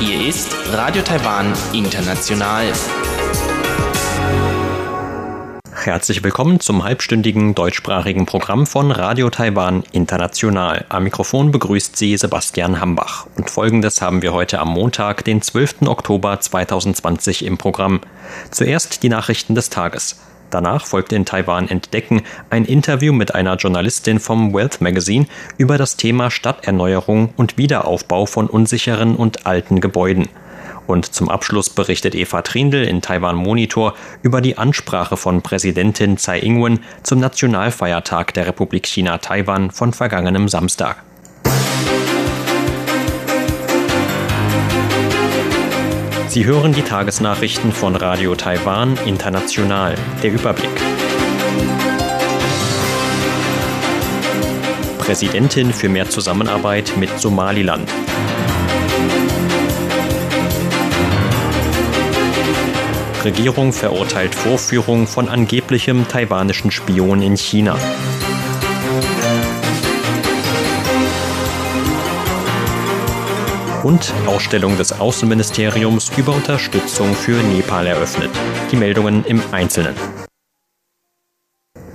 Hier ist Radio Taiwan International. Herzlich willkommen zum halbstündigen deutschsprachigen Programm von Radio Taiwan International. Am Mikrofon begrüßt Sie Sebastian Hambach. Und folgendes haben wir heute am Montag, den 12. Oktober 2020 im Programm. Zuerst die Nachrichten des Tages. Danach folgte in Taiwan Entdecken ein Interview mit einer Journalistin vom Wealth Magazine über das Thema Stadterneuerung und Wiederaufbau von unsicheren und alten Gebäuden. Und zum Abschluss berichtet Eva Trindl in Taiwan Monitor über die Ansprache von Präsidentin Tsai Ing-wen zum Nationalfeiertag der Republik China Taiwan von vergangenem Samstag. Sie hören die Tagesnachrichten von Radio Taiwan International. Der Überblick. Präsidentin für mehr Zusammenarbeit mit Somaliland. Regierung verurteilt Vorführung von angeblichem taiwanischen Spion in China. Und Ausstellung des Außenministeriums über Unterstützung für Nepal eröffnet. Die Meldungen im Einzelnen.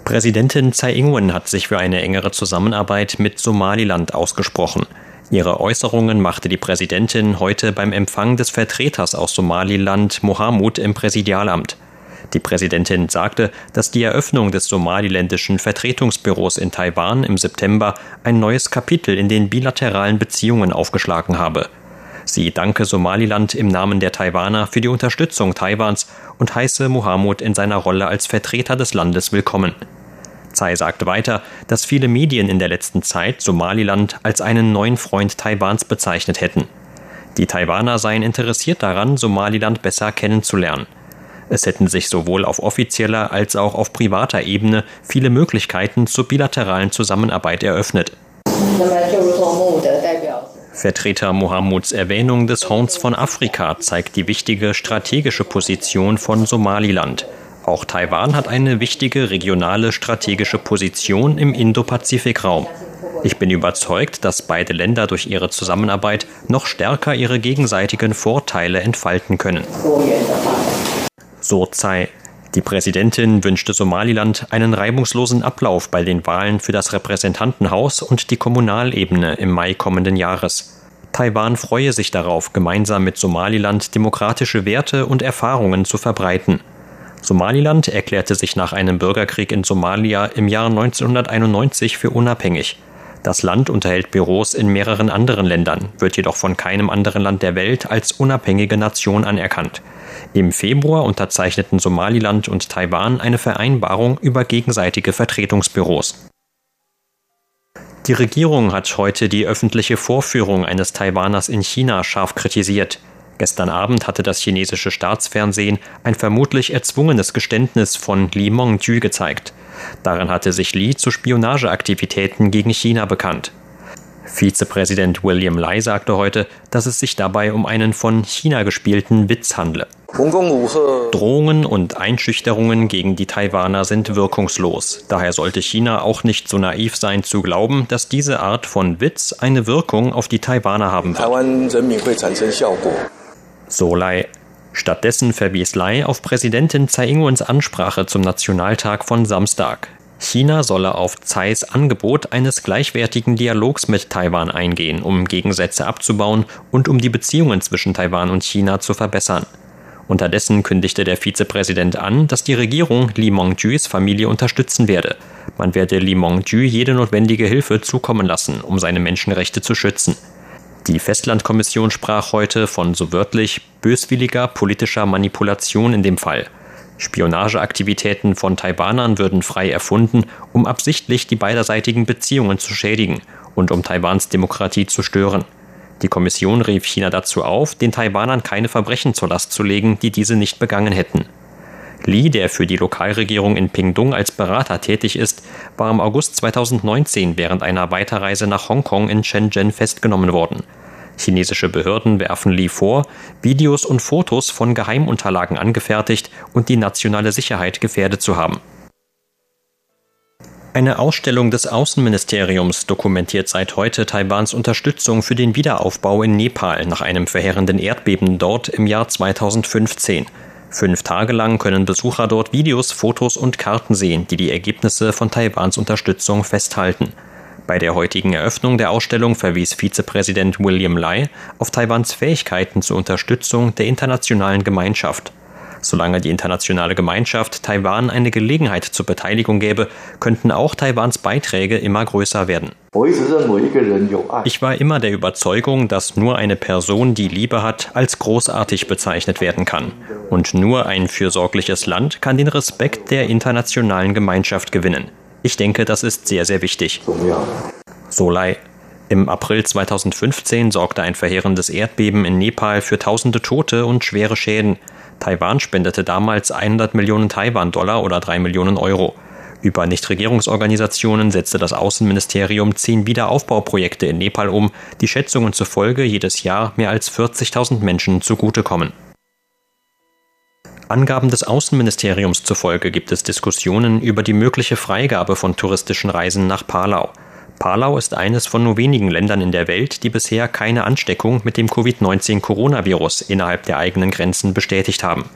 Präsidentin Tsai Ing-wen hat sich für eine engere Zusammenarbeit mit Somaliland ausgesprochen. Ihre Äußerungen machte die Präsidentin heute beim Empfang des Vertreters aus Somaliland Mohamud im Präsidialamt. Die Präsidentin sagte, dass die Eröffnung des somaliländischen Vertretungsbüros in Taiwan im September ein neues Kapitel in den bilateralen Beziehungen aufgeschlagen habe. Sie danke Somaliland im Namen der Taiwaner für die Unterstützung Taiwans und heiße Mohamud in seiner Rolle als Vertreter des Landes willkommen. Tsai sagte weiter, dass viele Medien in der letzten Zeit Somaliland als einen neuen Freund Taiwans bezeichnet hätten. Die Taiwaner seien interessiert daran, Somaliland besser kennenzulernen. Es hätten sich sowohl auf offizieller als auch auf privater Ebene viele Möglichkeiten zur bilateralen Zusammenarbeit eröffnet. Vertreter Mohammuds Erwähnung des Horns von Afrika zeigt die wichtige strategische Position von Somaliland. Auch Taiwan hat eine wichtige regionale strategische Position im Indo-Pazifik-Raum. Ich bin überzeugt, dass beide Länder durch ihre Zusammenarbeit noch stärker ihre gegenseitigen Vorteile entfalten können. So Tsai. Die Präsidentin wünschte Somaliland einen reibungslosen Ablauf bei den Wahlen für das Repräsentantenhaus und die Kommunalebene im Mai kommenden Jahres. Taiwan freue sich darauf, gemeinsam mit Somaliland demokratische Werte und Erfahrungen zu verbreiten. Somaliland erklärte sich nach einem Bürgerkrieg in Somalia im Jahr 1991 für unabhängig. Das Land unterhält Büros in mehreren anderen Ländern, wird jedoch von keinem anderen Land der Welt als unabhängige Nation anerkannt. Im Februar unterzeichneten Somaliland und Taiwan eine Vereinbarung über gegenseitige Vertretungsbüros. Die Regierung hat heute die öffentliche Vorführung eines Taiwaners in China scharf kritisiert. Gestern Abend hatte das chinesische Staatsfernsehen ein vermutlich erzwungenes Geständnis von Li Mengju gezeigt. Darin hatte sich Li zu Spionageaktivitäten gegen China bekannt. Vizepräsident William Lai sagte heute, dass es sich dabei um einen von China gespielten Witz handle. Drohungen und Einschüchterungen gegen die Taiwaner sind wirkungslos. Daher sollte China auch nicht so naiv sein zu glauben, dass diese Art von Witz eine Wirkung auf die Taiwaner haben wird. So Lai. Stattdessen verwies Lai auf Präsidentin Tsai Ing-wens Ansprache zum Nationaltag von Samstag. China solle auf Tsais Angebot eines gleichwertigen Dialogs mit Taiwan eingehen, um Gegensätze abzubauen und um die Beziehungen zwischen Taiwan und China zu verbessern. Unterdessen kündigte der Vizepräsident an, dass die Regierung Li Mongjus Familie unterstützen werde. Man werde Li Mongju jede notwendige Hilfe zukommen lassen, um seine Menschenrechte zu schützen. Die Festlandkommission sprach heute von so wörtlich böswilliger politischer Manipulation in dem Fall. Spionageaktivitäten von Taiwanern würden frei erfunden, um absichtlich die beiderseitigen Beziehungen zu schädigen und um Taiwans Demokratie zu stören. Die Kommission rief China dazu auf, den Taiwanern keine Verbrechen zur Last zu legen, die diese nicht begangen hätten. Li, der für die Lokalregierung in Pingdong als Berater tätig ist, war im August 2019 während einer Weiterreise nach Hongkong in Shenzhen festgenommen worden. Chinesische Behörden werfen Li vor, Videos und Fotos von Geheimunterlagen angefertigt und die nationale Sicherheit gefährdet zu haben. Eine Ausstellung des Außenministeriums dokumentiert seit heute Taiwans Unterstützung für den Wiederaufbau in Nepal nach einem verheerenden Erdbeben dort im Jahr 2015. Fünf Tage lang können Besucher dort Videos, Fotos und Karten sehen, die die Ergebnisse von Taiwans Unterstützung festhalten. Bei der heutigen Eröffnung der Ausstellung verwies Vizepräsident William Lai auf Taiwans Fähigkeiten zur Unterstützung der internationalen Gemeinschaft. Solange die internationale Gemeinschaft Taiwan eine Gelegenheit zur Beteiligung gäbe, könnten auch Taiwans Beiträge immer größer werden. Ich war immer der Überzeugung, dass nur eine Person, die Liebe hat, als großartig bezeichnet werden kann. Und nur ein fürsorgliches Land kann den Respekt der internationalen Gemeinschaft gewinnen. Ich denke, das ist sehr, sehr wichtig. Solai. Im April 2015 sorgte ein verheerendes Erdbeben in Nepal für tausende Tote und schwere Schäden. Taiwan spendete damals 100 Millionen Taiwan-Dollar oder 3 Millionen Euro. Über Nichtregierungsorganisationen setzte das Außenministerium zehn Wiederaufbauprojekte in Nepal um, die Schätzungen zufolge jedes Jahr mehr als 40.000 Menschen zugutekommen. Angaben des Außenministeriums zufolge gibt es Diskussionen über die mögliche Freigabe von touristischen Reisen nach Palau. Palau ist eines von nur wenigen Ländern in der Welt, die bisher keine Ansteckung mit dem Covid-19-Coronavirus innerhalb der eigenen Grenzen bestätigt haben.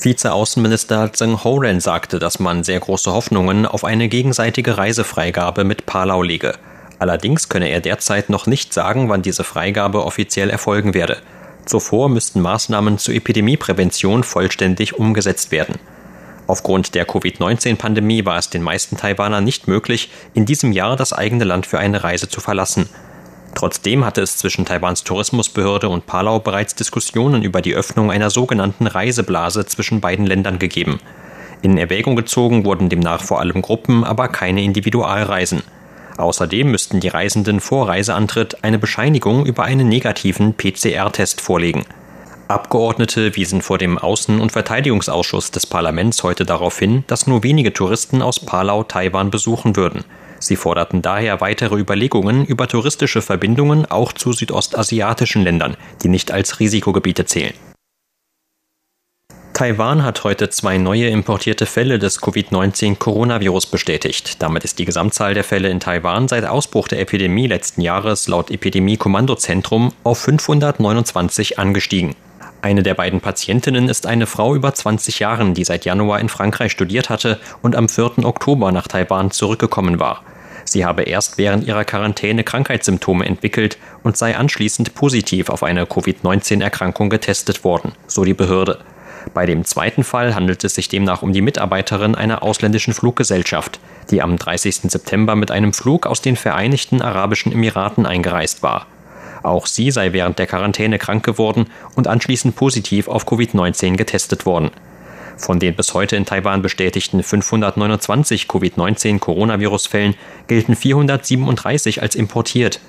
Vizeaußenminister Zheng Horen sagte, dass man sehr große Hoffnungen auf eine gegenseitige Reisefreigabe mit Palau lege. Allerdings könne er derzeit noch nicht sagen, wann diese Freigabe offiziell erfolgen werde. Zuvor müssten Maßnahmen zur Epidemieprävention vollständig umgesetzt werden. Aufgrund der Covid-19-Pandemie war es den meisten Taiwanern nicht möglich, in diesem Jahr das eigene Land für eine Reise zu verlassen. Trotzdem hatte es zwischen Taiwans Tourismusbehörde und Palau bereits Diskussionen über die Öffnung einer sogenannten Reiseblase zwischen beiden Ländern gegeben. In Erwägung gezogen wurden demnach vor allem Gruppen, aber keine Individualreisen. Außerdem müssten die Reisenden vor Reiseantritt eine Bescheinigung über einen negativen PCR-Test vorlegen. Abgeordnete wiesen vor dem Außen- und Verteidigungsausschuss des Parlaments heute darauf hin, dass nur wenige Touristen aus Palau Taiwan besuchen würden. Sie forderten daher weitere Überlegungen über touristische Verbindungen auch zu südostasiatischen Ländern, die nicht als Risikogebiete zählen. Taiwan hat heute zwei neue importierte Fälle des Covid-19-Coronavirus bestätigt. Damit ist die Gesamtzahl der Fälle in Taiwan seit Ausbruch der Epidemie letzten Jahres laut Epidemie-Kommandozentrum auf 529 angestiegen. Eine der beiden Patientinnen ist eine Frau über 20 Jahren, die seit Januar in Frankreich studiert hatte und am 4. Oktober nach Taiwan zurückgekommen war. Sie habe erst während ihrer Quarantäne Krankheitssymptome entwickelt und sei anschließend positiv auf eine Covid-19-Erkrankung getestet worden, so die Behörde. Bei dem zweiten Fall handelt es sich demnach um die Mitarbeiterin einer ausländischen Fluggesellschaft, die am 30. September mit einem Flug aus den Vereinigten Arabischen Emiraten eingereist war. Auch sie sei während der Quarantäne krank geworden und anschließend positiv auf Covid-19 getestet worden. Von den bis heute in Taiwan bestätigten 529 Covid-19-Coronavirus-Fällen gelten 437 als importiert.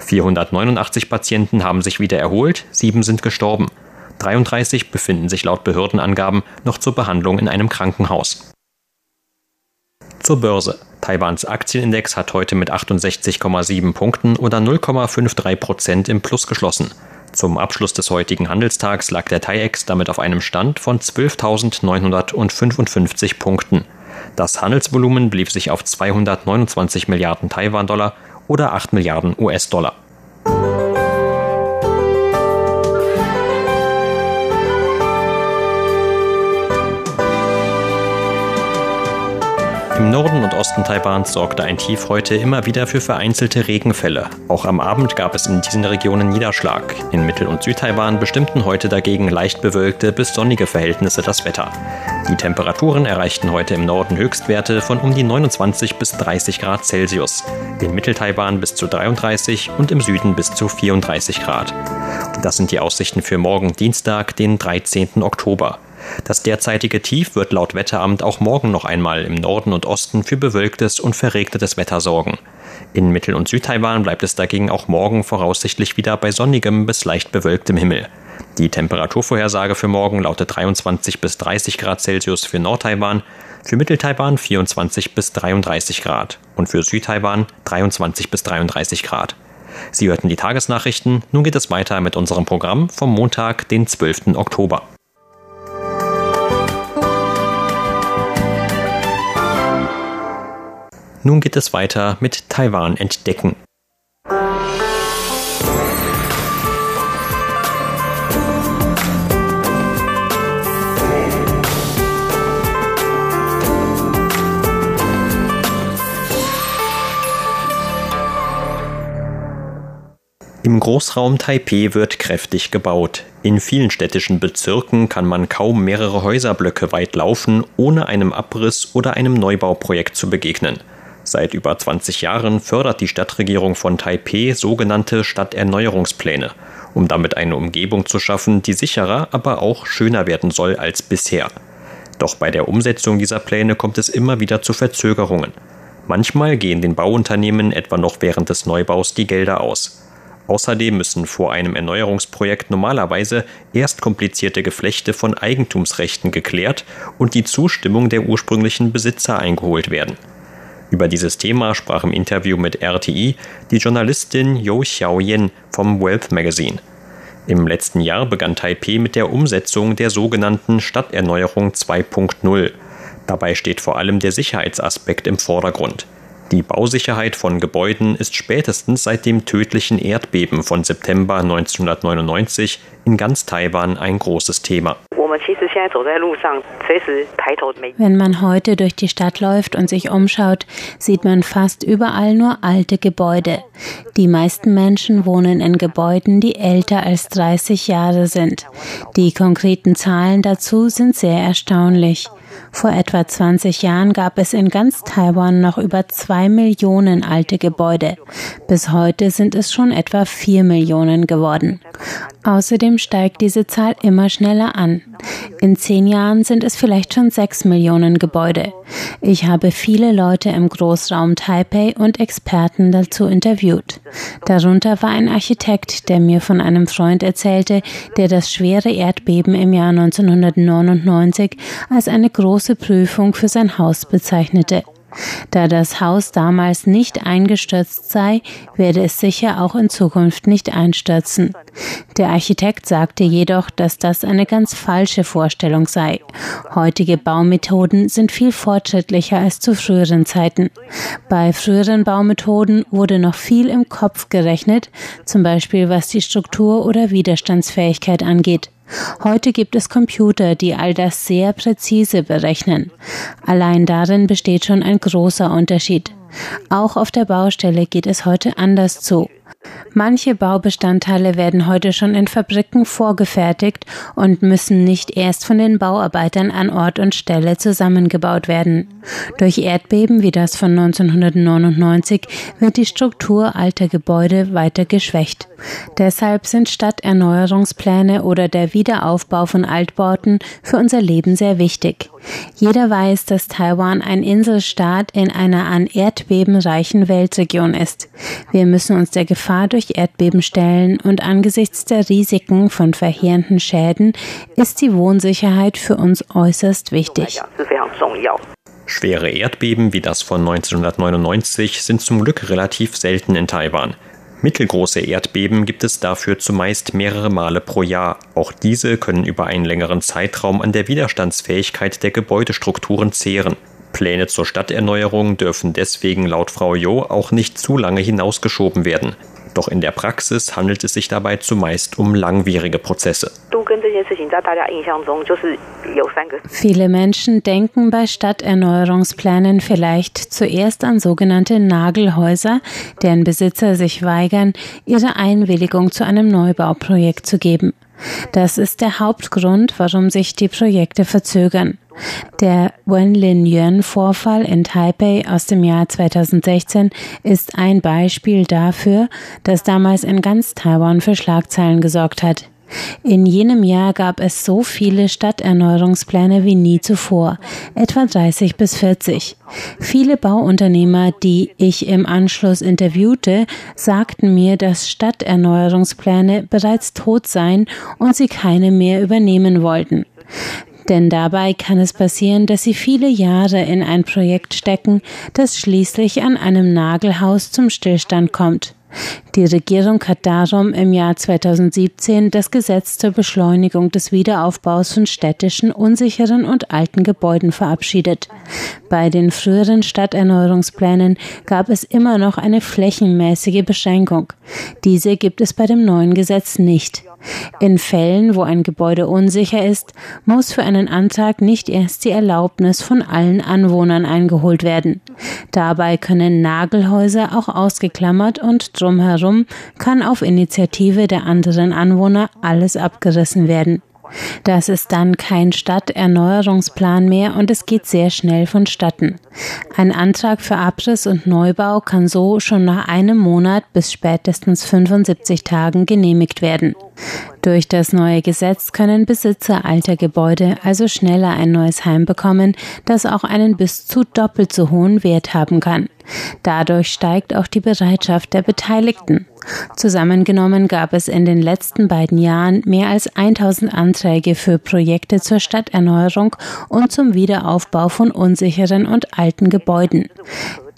489 Patienten haben sich wieder erholt, sieben sind gestorben. 33 befinden sich laut Behördenangaben noch zur Behandlung in einem Krankenhaus. Zur Börse. Taiwans Aktienindex hat heute mit 68,7 Punkten oder 0,53 Prozent im Plus geschlossen. Zum Abschluss des heutigen Handelstags lag der TAIEX damit auf einem Stand von 12.955 Punkten. Das Handelsvolumen blieb sich auf 229 Milliarden Taiwan-Dollar oder 8 Milliarden US-Dollar. Im Norden und Osten Taiwans sorgte ein Tief heute immer wieder für vereinzelte Regenfälle. Auch am Abend gab es in diesen Regionen Niederschlag. In Mittel- und Südtaiwan bestimmten heute dagegen leicht bewölkte bis sonnige Verhältnisse das Wetter. Die Temperaturen erreichten heute im Norden Höchstwerte von um die 29 bis 30 Grad Celsius, in Mitteltaiwan bis zu 33 und im Süden bis zu 34 Grad. Das sind die Aussichten für morgen Dienstag, den 13. Oktober. Das derzeitige Tief wird laut Wetteramt auch morgen noch einmal im Norden und Osten für bewölktes und verregnetes Wetter sorgen. In Mittel- und Südtaiwan bleibt es dagegen auch morgen voraussichtlich wieder bei sonnigem bis leicht bewölktem Himmel. Die Temperaturvorhersage für morgen lautet 23 bis 30 Grad Celsius für Nordtaiwan, für Mitteltaiwan 24 bis 33 Grad und für Südtaiwan 23 bis 33 Grad. Sie hörten die Tagesnachrichten, nun geht es weiter mit unserem Programm vom Montag, den 12. Oktober. Nun geht es weiter mit Taiwan entdecken. Im Großraum Taipeh wird kräftig gebaut. In vielen städtischen Bezirken kann man kaum mehrere Häuserblöcke weit laufen, ohne einem Abriss oder einem Neubauprojekt zu begegnen. Seit über 20 Jahren fördert die Stadtregierung von Taipeh sogenannte Stadterneuerungspläne, um damit eine Umgebung zu schaffen, die sicherer, aber auch schöner werden soll als bisher. Doch bei der Umsetzung dieser Pläne kommt es immer wieder zu Verzögerungen. Manchmal gehen den Bauunternehmen etwa noch während des Neubaus die Gelder aus. Außerdem müssen vor einem Erneuerungsprojekt normalerweise erst komplizierte Geflechte von Eigentumsrechten geklärt und die Zustimmung der ursprünglichen Besitzer eingeholt werden. Über dieses Thema sprach im Interview mit RTI die Journalistin You Xiaoyan vom Wealth Magazine. Im letzten Jahr begann Taipeh mit der Umsetzung der sogenannten Stadterneuerung 2.0. Dabei steht vor allem der Sicherheitsaspekt im Vordergrund. Die Bausicherheit von Gebäuden ist spätestens seit dem tödlichen Erdbeben von September 1999 in ganz Taiwan ein großes Thema. Wenn man heute durch die Stadt läuft und sich umschaut, sieht man fast überall nur alte Gebäude. Die meisten Menschen wohnen in Gebäuden, die älter als 30 Jahre sind. Die konkreten Zahlen dazu sind sehr erstaunlich. Vor etwa 20 Jahren gab es in ganz Taiwan noch über zwei Millionen alte Gebäude. Bis heute sind es schon etwa vier Millionen geworden. Außerdem steigt diese Zahl immer schneller an. In zehn Jahren sind es vielleicht schon sechs Millionen Gebäude. Ich habe viele Leute im Großraum Taipei und Experten dazu interviewt. Darunter war ein Architekt, der mir von einem Freund erzählte, der das schwere Erdbeben im Jahr 1999 als eine große Prüfung für sein Haus bezeichnete. Da das Haus damals nicht eingestürzt sei, werde es sicher auch in Zukunft nicht einstürzen. Der Architekt sagte jedoch, dass das eine ganz falsche Vorstellung sei. Heutige Baumethoden sind viel fortschrittlicher als zu früheren Zeiten. Bei früheren Baumethoden wurde noch viel im Kopf gerechnet, zum Beispiel was die Struktur oder Widerstandsfähigkeit angeht. Heute gibt es Computer, die all das sehr präzise berechnen. Allein darin besteht schon ein großer Unterschied. Auch auf der Baustelle geht es heute anders zu. Manche Baubestandteile werden heute schon in Fabriken vorgefertigt und müssen nicht erst von den Bauarbeitern an Ort und Stelle zusammengebaut werden. Durch Erdbeben wie das von 1999 wird die Struktur alter Gebäude weiter geschwächt. Deshalb sind Stadterneuerungspläne oder der Wiederaufbau von Altbauten für unser Leben sehr wichtig. Jeder weiß, dass Taiwan ein Inselstaat in einer an Erdbeben reichen Weltregion ist. Wir müssen uns der Gefahr durch Erdbeben stellen und angesichts der Risiken von verheerenden Schäden ist die Wohnsicherheit für uns äußerst wichtig. Schwere Erdbeben wie das von 1999 sind zum Glück relativ selten in Taiwan. Mittelgroße Erdbeben gibt es dafür zumeist mehrere Male pro Jahr. Auch diese können über einen längeren Zeitraum an der Widerstandsfähigkeit der Gebäudestrukturen zehren. Pläne zur Stadterneuerung dürfen deswegen laut Frau Jo auch nicht zu lange hinausgeschoben werden. Doch in der Praxis handelt es sich dabei zumeist um langwierige Prozesse. Viele Menschen denken bei Stadterneuerungsplänen vielleicht zuerst an sogenannte Nagelhäuser, deren Besitzer sich weigern, ihre Einwilligung zu einem Neubauprojekt zu geben. Das ist der Hauptgrund, warum sich die Projekte verzögern. Der Wenlin-Yuan-Vorfall in Taipei aus dem Jahr 2016 ist ein Beispiel dafür, das damals in ganz Taiwan für Schlagzeilen gesorgt hat. In jenem Jahr gab es so viele Stadterneuerungspläne wie nie zuvor, etwa 30 bis 40. Viele Bauunternehmer, die ich im Anschluss interviewte, sagten mir, dass Stadterneuerungspläne bereits tot seien und sie keine mehr übernehmen wollten. Denn dabei kann es passieren, dass Sie viele Jahre in ein Projekt stecken, das schließlich an einem Nagelhaus zum Stillstand kommt. Die Regierung hat darum im Jahr 2017 das Gesetz zur Beschleunigung des Wiederaufbaus von städtischen, unsicheren und alten Gebäuden verabschiedet. Bei den früheren Stadterneuerungsplänen gab es immer noch eine flächenmäßige Beschränkung. Diese gibt es bei dem neuen Gesetz nicht. In Fällen, wo ein Gebäude unsicher ist, muss für einen Antrag nicht erst die Erlaubnis von allen Anwohnern eingeholt werden. Dabei können Nagelhäuser auch ausgeklammert und drumherum kann auf Initiative der anderen Anwohner alles abgerissen werden. Das ist dann kein Stadterneuerungsplan mehr und es geht sehr schnell vonstatten. Ein Antrag für Abriss und Neubau kann so schon nach einem Monat bis spätestens 75 Tagen genehmigt werden. Durch das neue Gesetz können Besitzer alter Gebäude also schneller ein neues Heim bekommen, das auch einen bis zu doppelt so hohen Wert haben kann. Dadurch steigt auch die Bereitschaft der Beteiligten. Zusammengenommen gab es in den letzten beiden Jahren mehr als 1000 Anträge für Projekte zur Stadterneuerung und zum Wiederaufbau von unsicheren und alten Gebäuden.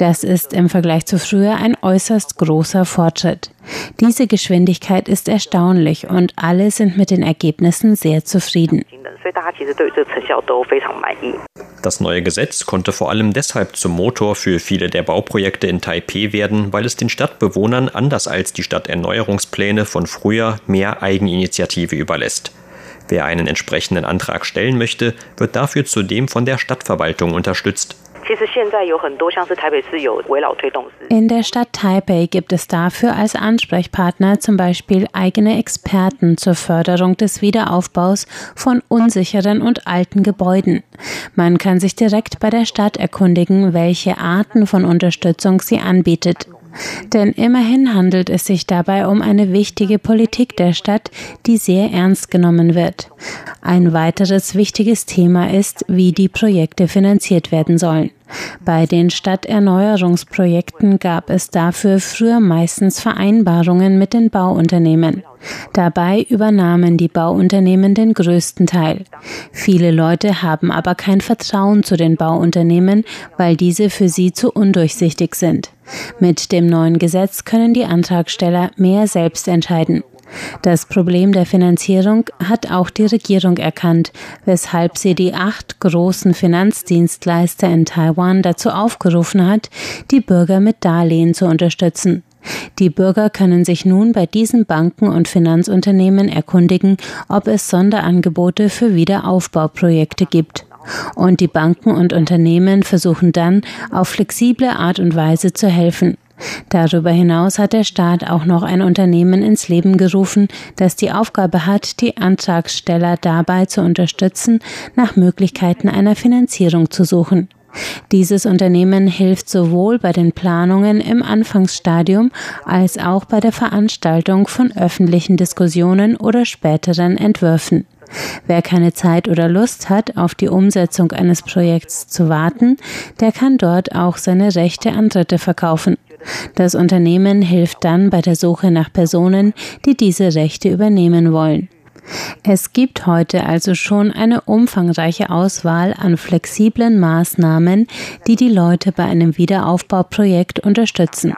Das ist im Vergleich zu früher ein äußerst großer Fortschritt. Diese Geschwindigkeit ist erstaunlich und alle sind mit den Ergebnissen sehr zufrieden. Das neue Gesetz konnte vor allem deshalb zum Motor für viele der Bauprojekte in Taipeh werden, weil es den Stadtbewohnern anders als die Stadterneuerungspläne von früher mehr Eigeninitiative überlässt. Wer einen entsprechenden Antrag stellen möchte, wird dafür zudem von der Stadtverwaltung unterstützt. In der Stadt Taipei gibt es dafür als Ansprechpartner zum Beispiel eigene Experten zur Förderung des Wiederaufbaus von unsicheren und alten Gebäuden. Man kann sich direkt bei der Stadt erkundigen, welche Arten von Unterstützung sie anbietet. Denn immerhin handelt es sich dabei um eine wichtige Politik der Stadt, die sehr ernst genommen wird. Ein weiteres wichtiges Thema ist, wie die Projekte finanziert werden sollen. Bei den Stadterneuerungsprojekten gab es dafür früher meistens Vereinbarungen mit den Bauunternehmen. Dabei übernahmen die Bauunternehmen den größten Teil. Viele Leute haben aber kein Vertrauen zu den Bauunternehmen, weil diese für sie zu undurchsichtig sind. Mit dem neuen Gesetz können die Antragsteller mehr selbst entscheiden. Das Problem der Finanzierung hat auch die Regierung erkannt, weshalb sie die acht großen Finanzdienstleister in Taiwan dazu aufgerufen hat, die Bürger mit Darlehen zu unterstützen. Die Bürger können sich nun bei diesen Banken und Finanzunternehmen erkundigen, ob es Sonderangebote für Wiederaufbauprojekte gibt. Und die Banken und Unternehmen versuchen dann, auf flexible Art und Weise zu helfen. Darüber hinaus hat der Staat auch noch ein Unternehmen ins Leben gerufen, das die Aufgabe hat, die Antragsteller dabei zu unterstützen, nach Möglichkeiten einer Finanzierung zu suchen. Dieses Unternehmen hilft sowohl bei den Planungen im Anfangsstadium als auch bei der Veranstaltung von öffentlichen Diskussionen oder späteren Entwürfen. Wer keine Zeit oder Lust hat, auf die Umsetzung eines Projekts zu warten, der kann dort auch seine Rechte an Dritte verkaufen. Das Unternehmen hilft dann bei der Suche nach Personen, die diese Rechte übernehmen wollen. Es gibt heute also schon eine umfangreiche Auswahl an flexiblen Maßnahmen, die die Leute bei einem Wiederaufbauprojekt unterstützen.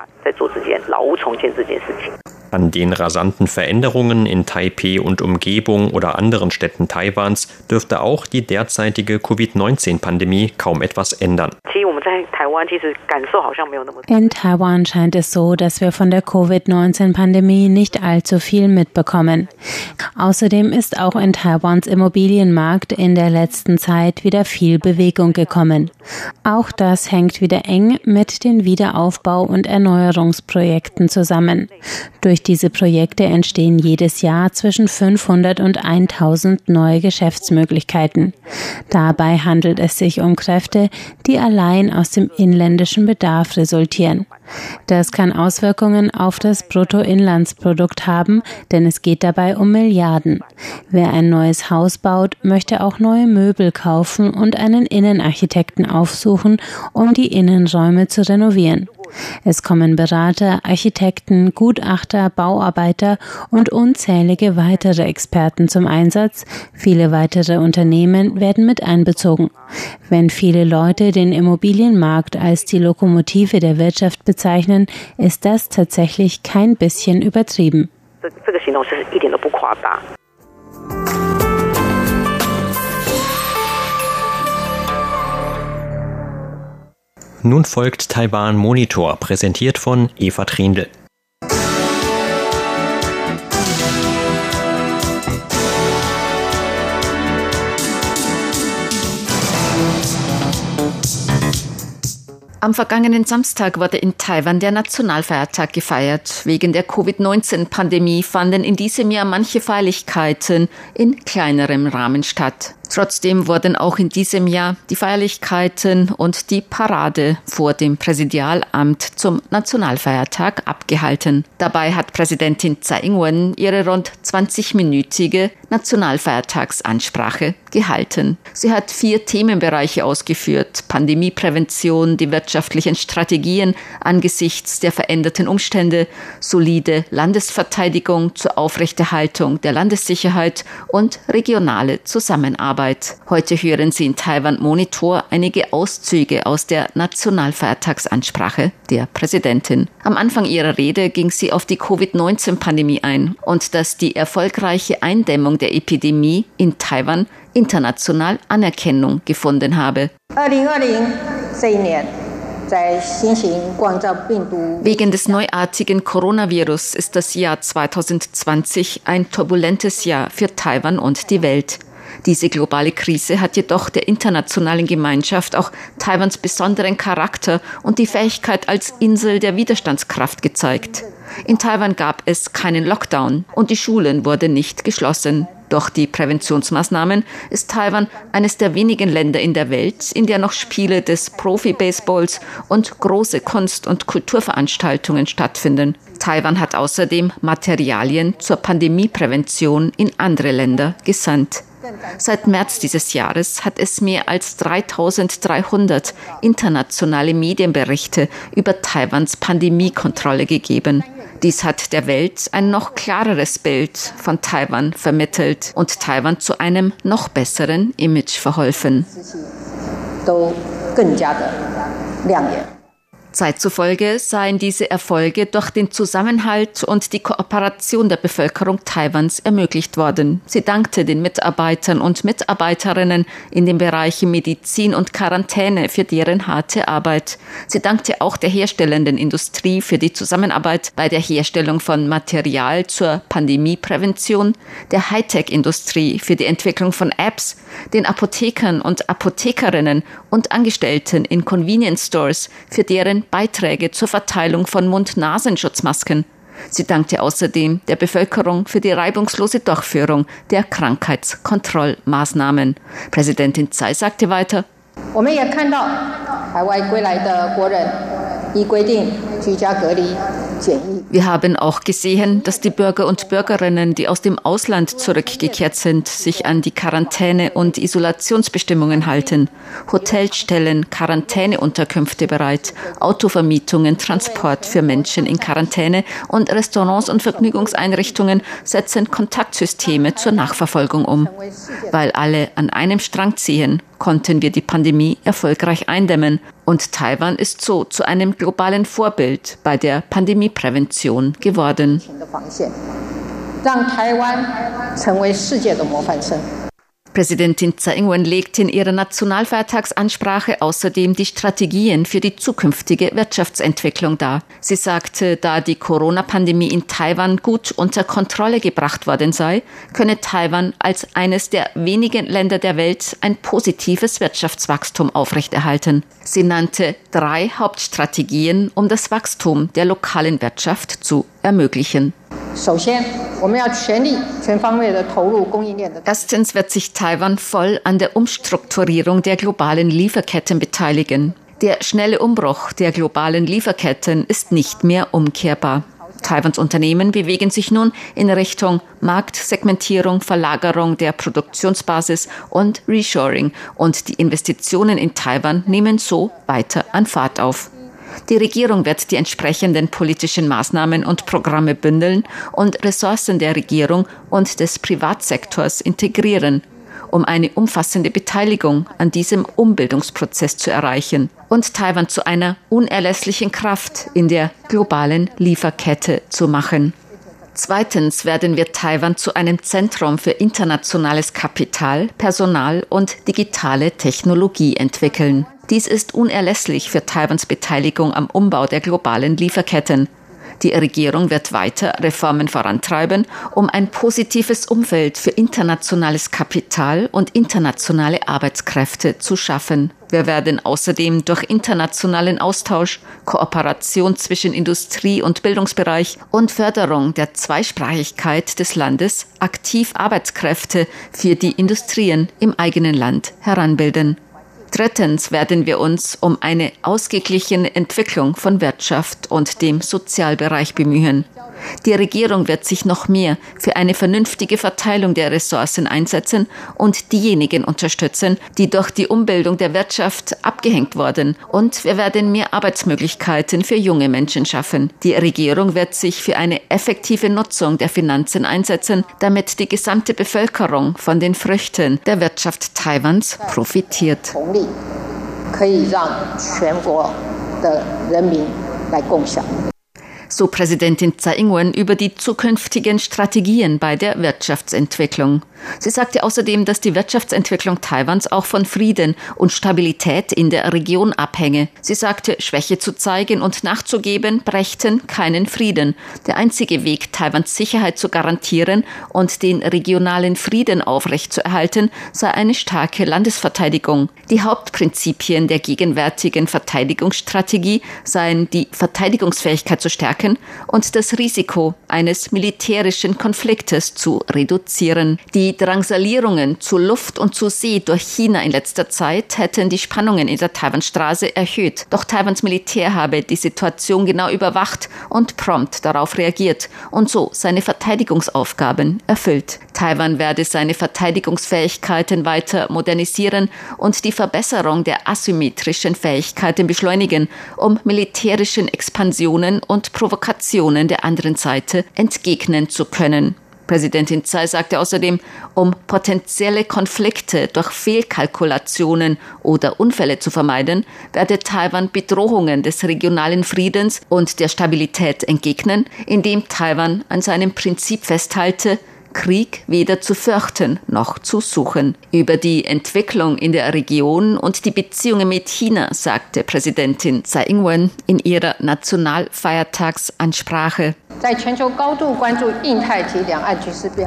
An den rasanten Veränderungen in Taipeh und Umgebung oder anderen Städten Taiwans dürfte auch die derzeitige Covid-19-Pandemie kaum etwas ändern. In Taiwan scheint es so, dass wir von der Covid-19-Pandemie nicht allzu viel mitbekommen. Außerdem ist auch in Taiwans Immobilienmarkt in der letzten Zeit wieder viel Bewegung gekommen. Auch das hängt wieder eng mit den Wiederaufbau- und Erneuerungsprojekten zusammen. Durch diese Projekte entstehen jedes Jahr zwischen 500 und 1000 neue Geschäftsmöglichkeiten. Dabei handelt es sich um Kräfte, die allein aus dem inländischen Bedarf resultieren. Das kann Auswirkungen auf das Bruttoinlandsprodukt haben, denn es geht dabei um Milliarden. Wer ein neues Haus baut, möchte auch neue Möbel kaufen und einen Innenarchitekten aufsuchen, um die Innenräume zu renovieren. Es kommen Berater, Architekten, Gutachter, Bauarbeiter und unzählige weitere Experten zum Einsatz. Viele weitere Unternehmen werden mit einbezogen. Wenn viele Leute den Immobilienmarkt als die Lokomotive der Wirtschaft bezeichnen, ist das tatsächlich kein bisschen übertrieben. 这个形容是一点都不夸大。 Nun folgt Taiwan Monitor, präsentiert von Eva Trindl. Am vergangenen Samstag wurde in Taiwan der Nationalfeiertag gefeiert. Wegen der Covid-19-Pandemie fanden in diesem Jahr manche Feierlichkeiten in kleinerem Rahmen statt. Trotzdem wurden auch in diesem Jahr die Feierlichkeiten und die Parade vor dem Präsidialamt zum Nationalfeiertag abgehalten. Dabei hat Präsidentin Tsai Ing-wen ihre rund 20-minütige Nationalfeiertagsansprache gehalten. Sie hat vier Themenbereiche ausgeführt. Pandemieprävention, die wirtschaftlichen Strategien angesichts der veränderten Umstände, solide Landesverteidigung zur Aufrechterhaltung der Landessicherheit und regionale Zusammenarbeit. Arbeit. Heute hören Sie in Taiwan Monitor einige Auszüge aus der Nationalfeiertagsansprache der Präsidentin. Am Anfang ihrer Rede ging sie auf die Covid-19-Pandemie ein und dass die erfolgreiche Eindämmung der Epidemie in Taiwan international Anerkennung gefunden habe. 2020 Wegen des neuartigen Coronavirus ist das Jahr 2020 ein turbulentes Jahr für Taiwan und die Welt. Diese globale Krise hat jedoch der internationalen Gemeinschaft auch Taiwans besonderen Charakter und die Fähigkeit als Insel der Widerstandskraft gezeigt. In Taiwan gab es keinen Lockdown und die Schulen wurden nicht geschlossen. Durch die Präventionsmaßnahmen ist Taiwan eines der wenigen Länder in der Welt, in der noch Spiele des Profi-Baseballs und große Kunst- und Kulturveranstaltungen stattfinden. Taiwan hat außerdem Materialien zur Pandemieprävention in andere Länder gesandt. Seit März dieses Jahres hat es mehr als 3300 internationale Medienberichte über Taiwans Pandemiekontrolle gegeben. Dies hat der Welt ein noch klareres Bild von Taiwan vermittelt und Taiwan zu einem noch besseren Image verholfen. Zeit zufolge seien diese Erfolge durch den Zusammenhalt und die Kooperation der Bevölkerung Taiwans ermöglicht worden. Sie dankte den Mitarbeitern und Mitarbeiterinnen in den Bereichen Medizin und Quarantäne für deren harte Arbeit. Sie dankte auch der herstellenden Industrie für die Zusammenarbeit bei der Herstellung von Material zur Pandemieprävention, der Hightech-Industrie für die Entwicklung von Apps, den Apothekern und Apothekerinnen und Angestellten in Convenience Stores für deren Beiträge zur Verteilung von Mund-Nasen-Schutzmasken. Sie dankte außerdem der Bevölkerung für die reibungslose Durchführung der Krankheitskontrollmaßnahmen. Präsidentin Tsai sagte weiter, wir haben gesehen, wir haben auch gesehen, dass die Bürger und Bürgerinnen, die aus dem Ausland zurückgekehrt sind, sich an die Quarantäne- und Isolationsbestimmungen halten. Hotels stellen Quarantäneunterkünfte bereit, Autovermietungen, Transport für Menschen in Quarantäne und Restaurants und Vergnügungseinrichtungen setzen Kontaktsysteme zur Nachverfolgung um. Weil alle an einem Strang ziehen, konnten wir die Pandemie erfolgreich eindämmen. Und Taiwan ist so zu einem globalen Vorbild bei der Pandemieprävention geworden. Präsidentin Tsai Ing-wen legt in ihrer Nationalfeiertagsansprache außerdem die Strategien für die zukünftige Wirtschaftsentwicklung dar. Sie sagte, da die Corona-Pandemie in Taiwan gut unter Kontrolle gebracht worden sei, könne Taiwan als eines der wenigen Länder der Welt ein positives Wirtschaftswachstum aufrechterhalten. Sie nannte drei Hauptstrategien, um das Wachstum der lokalen Wirtschaft zu ermöglichen. Erstens wird sich Taiwan voll an der Umstrukturierung der globalen Lieferketten beteiligen. Der schnelle Umbruch der globalen Lieferketten ist nicht mehr umkehrbar. Taiwans Unternehmen bewegen sich nun in Richtung Marktsegmentierung, Verlagerung der Produktionsbasis und Reshoring und die Investitionen in Taiwan nehmen so weiter an Fahrt auf. Die Regierung wird die entsprechenden politischen Maßnahmen und Programme bündeln und Ressourcen der Regierung und des Privatsektors integrieren, um eine umfassende Beteiligung an diesem Umbildungsprozess zu erreichen und Taiwan zu einer unerlässlichen Kraft in der globalen Lieferkette zu machen. Zweitens werden wir Taiwan zu einem Zentrum für internationales Kapital, Personal und digitale Technologie entwickeln. Dies ist unerlässlich für Taiwans Beteiligung am Umbau der globalen Lieferketten. Die Regierung wird weiter Reformen vorantreiben, um ein positives Umfeld für internationales Kapital und internationale Arbeitskräfte zu schaffen. Wir werden außerdem durch internationalen Austausch, Kooperation zwischen Industrie- und Bildungsbereich und Förderung der Zweisprachigkeit des Landes aktiv Arbeitskräfte für die Industrien im eigenen Land heranbilden. Drittens werden wir uns um eine ausgeglichene Entwicklung von Wirtschaft und dem Sozialbereich bemühen. Die Regierung wird sich noch mehr für eine vernünftige Verteilung der Ressourcen einsetzen und diejenigen unterstützen, die durch die Umbildung der Wirtschaft abgehängt wurden. Und wir werden mehr Arbeitsmöglichkeiten für junge Menschen schaffen. Die Regierung wird sich für eine effektive Nutzung der Finanzen einsetzen, damit die gesamte Bevölkerung von den Früchten der Wirtschaft Taiwans profitiert. 可 so Präsidentin Tsai Ing-wen über die zukünftigen Strategien bei der Wirtschaftsentwicklung. Sie sagte außerdem, dass die Wirtschaftsentwicklung Taiwans auch von Frieden und Stabilität in der Region abhänge. Sie sagte, Schwäche zu zeigen und nachzugeben brächten keinen Frieden. Der einzige Weg, Taiwans Sicherheit zu garantieren und den regionalen Frieden aufrechtzuerhalten, sei eine starke Landesverteidigung. Die Hauptprinzipien der gegenwärtigen Verteidigungsstrategie seien die Verteidigungsfähigkeit zu stärken und das Risiko eines militärischen Konfliktes zu reduzieren. Die die Drangsalierungen zu Luft und zu See durch China in letzter Zeit hätten die Spannungen in der Taiwanstraße erhöht. Doch Taiwans Militär habe die Situation genau überwacht und prompt darauf reagiert und so seine Verteidigungsaufgaben erfüllt. Taiwan werde seine Verteidigungsfähigkeiten weiter modernisieren und die Verbesserung der asymmetrischen Fähigkeiten beschleunigen, um militärischen Expansionen und Provokationen der anderen Seite entgegnen zu können. Präsidentin Tsai sagte außerdem, um potenzielle Konflikte durch Fehlkalkulationen oder Unfälle zu vermeiden, werde Taiwan Bedrohungen des regionalen Friedens und der Stabilität entgegnen, indem Taiwan an seinem Prinzip festhalte, Krieg weder zu fürchten noch zu suchen. Über die Entwicklung in der Region und die Beziehungen mit China sagte Präsidentin Tsai Ing-wen in ihrer Nationalfeiertagsansprache.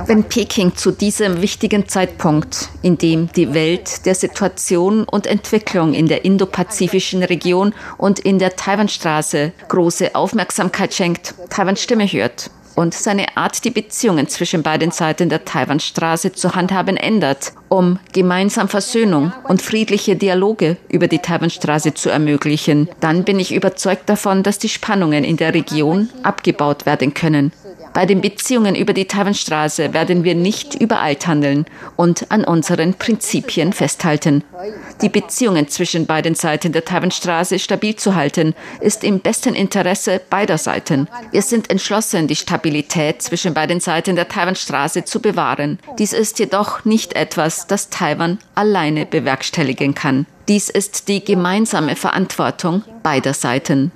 Wenn Peking zu diesem wichtigen Zeitpunkt, in dem die Welt der Situation und Entwicklung in der indopazifischen Region und in der Taiwanstraße große Aufmerksamkeit schenkt, Taiwans Stimme hört und seine Art, die Beziehungen zwischen beiden Seiten der Taiwanstraße zu handhaben, ändert, um gemeinsam Versöhnung und friedliche Dialoge über die Taiwanstraße zu ermöglichen, dann bin ich überzeugt davon, dass die Spannungen in der Region abgebaut werden können. Bei den Beziehungen über die Taiwanstraße werden wir nicht übereilt handeln und an unseren Prinzipien festhalten. Die Beziehungen zwischen beiden Seiten der Taiwanstraße stabil zu halten, ist im besten Interesse beider Seiten. Wir sind entschlossen, die Stabilität zwischen beiden Seiten der Taiwanstraße zu bewahren. Dies ist jedoch nicht etwas, das Taiwan alleine bewerkstelligen kann. Dies ist die gemeinsame Verantwortung beider Seiten.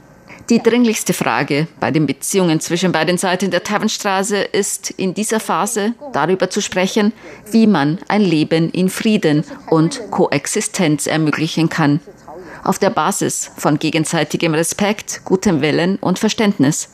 Die dringlichste Frage bei den Beziehungen zwischen beiden Seiten der Taiwanstraße ist in dieser Phase darüber zu sprechen, wie man ein Leben in Frieden und Koexistenz ermöglichen kann. Auf der Basis von gegenseitigem Respekt, gutem Willen und Verständnis.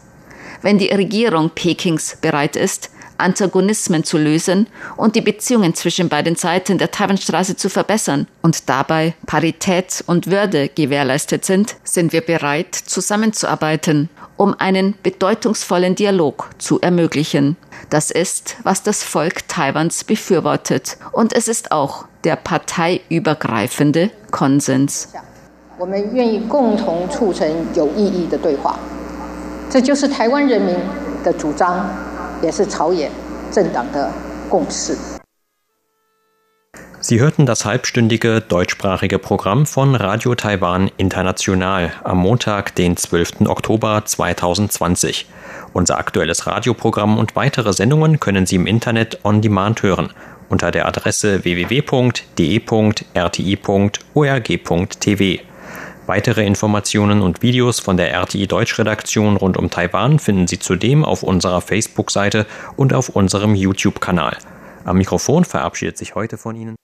Wenn die Regierung Pekings bereit ist, Antagonismen zu lösen und die Beziehungen zwischen beiden Seiten der Taiwanstraße zu verbessern und dabei Parität und Würde gewährleistet sind, sind wir bereit, zusammenzuarbeiten, um einen bedeutungsvollen Dialog zu ermöglichen. Das ist, was das Volk Taiwans befürwortet. Und es ist auch der parteiübergreifende Konsens. 我们愿意共同促成有意义的对话，这就是台湾人民的主张。也是朝野政党的共识。 Sie hörten das halbstündige deutschsprachige Programm von Radio Taiwan International am Montag, den 12. Oktober 2020. Unser aktuelles Radioprogramm und weitere Sendungen können Sie im Internet on demand hören unter der Adresse www.de.rti.org.tv. Weitere Informationen und Videos von der RTI Deutschredaktion rund um Taiwan finden Sie zudem auf unserer Facebook-Seite und auf unserem YouTube-Kanal. Am Mikrofon verabschiedet sich heute von Ihnen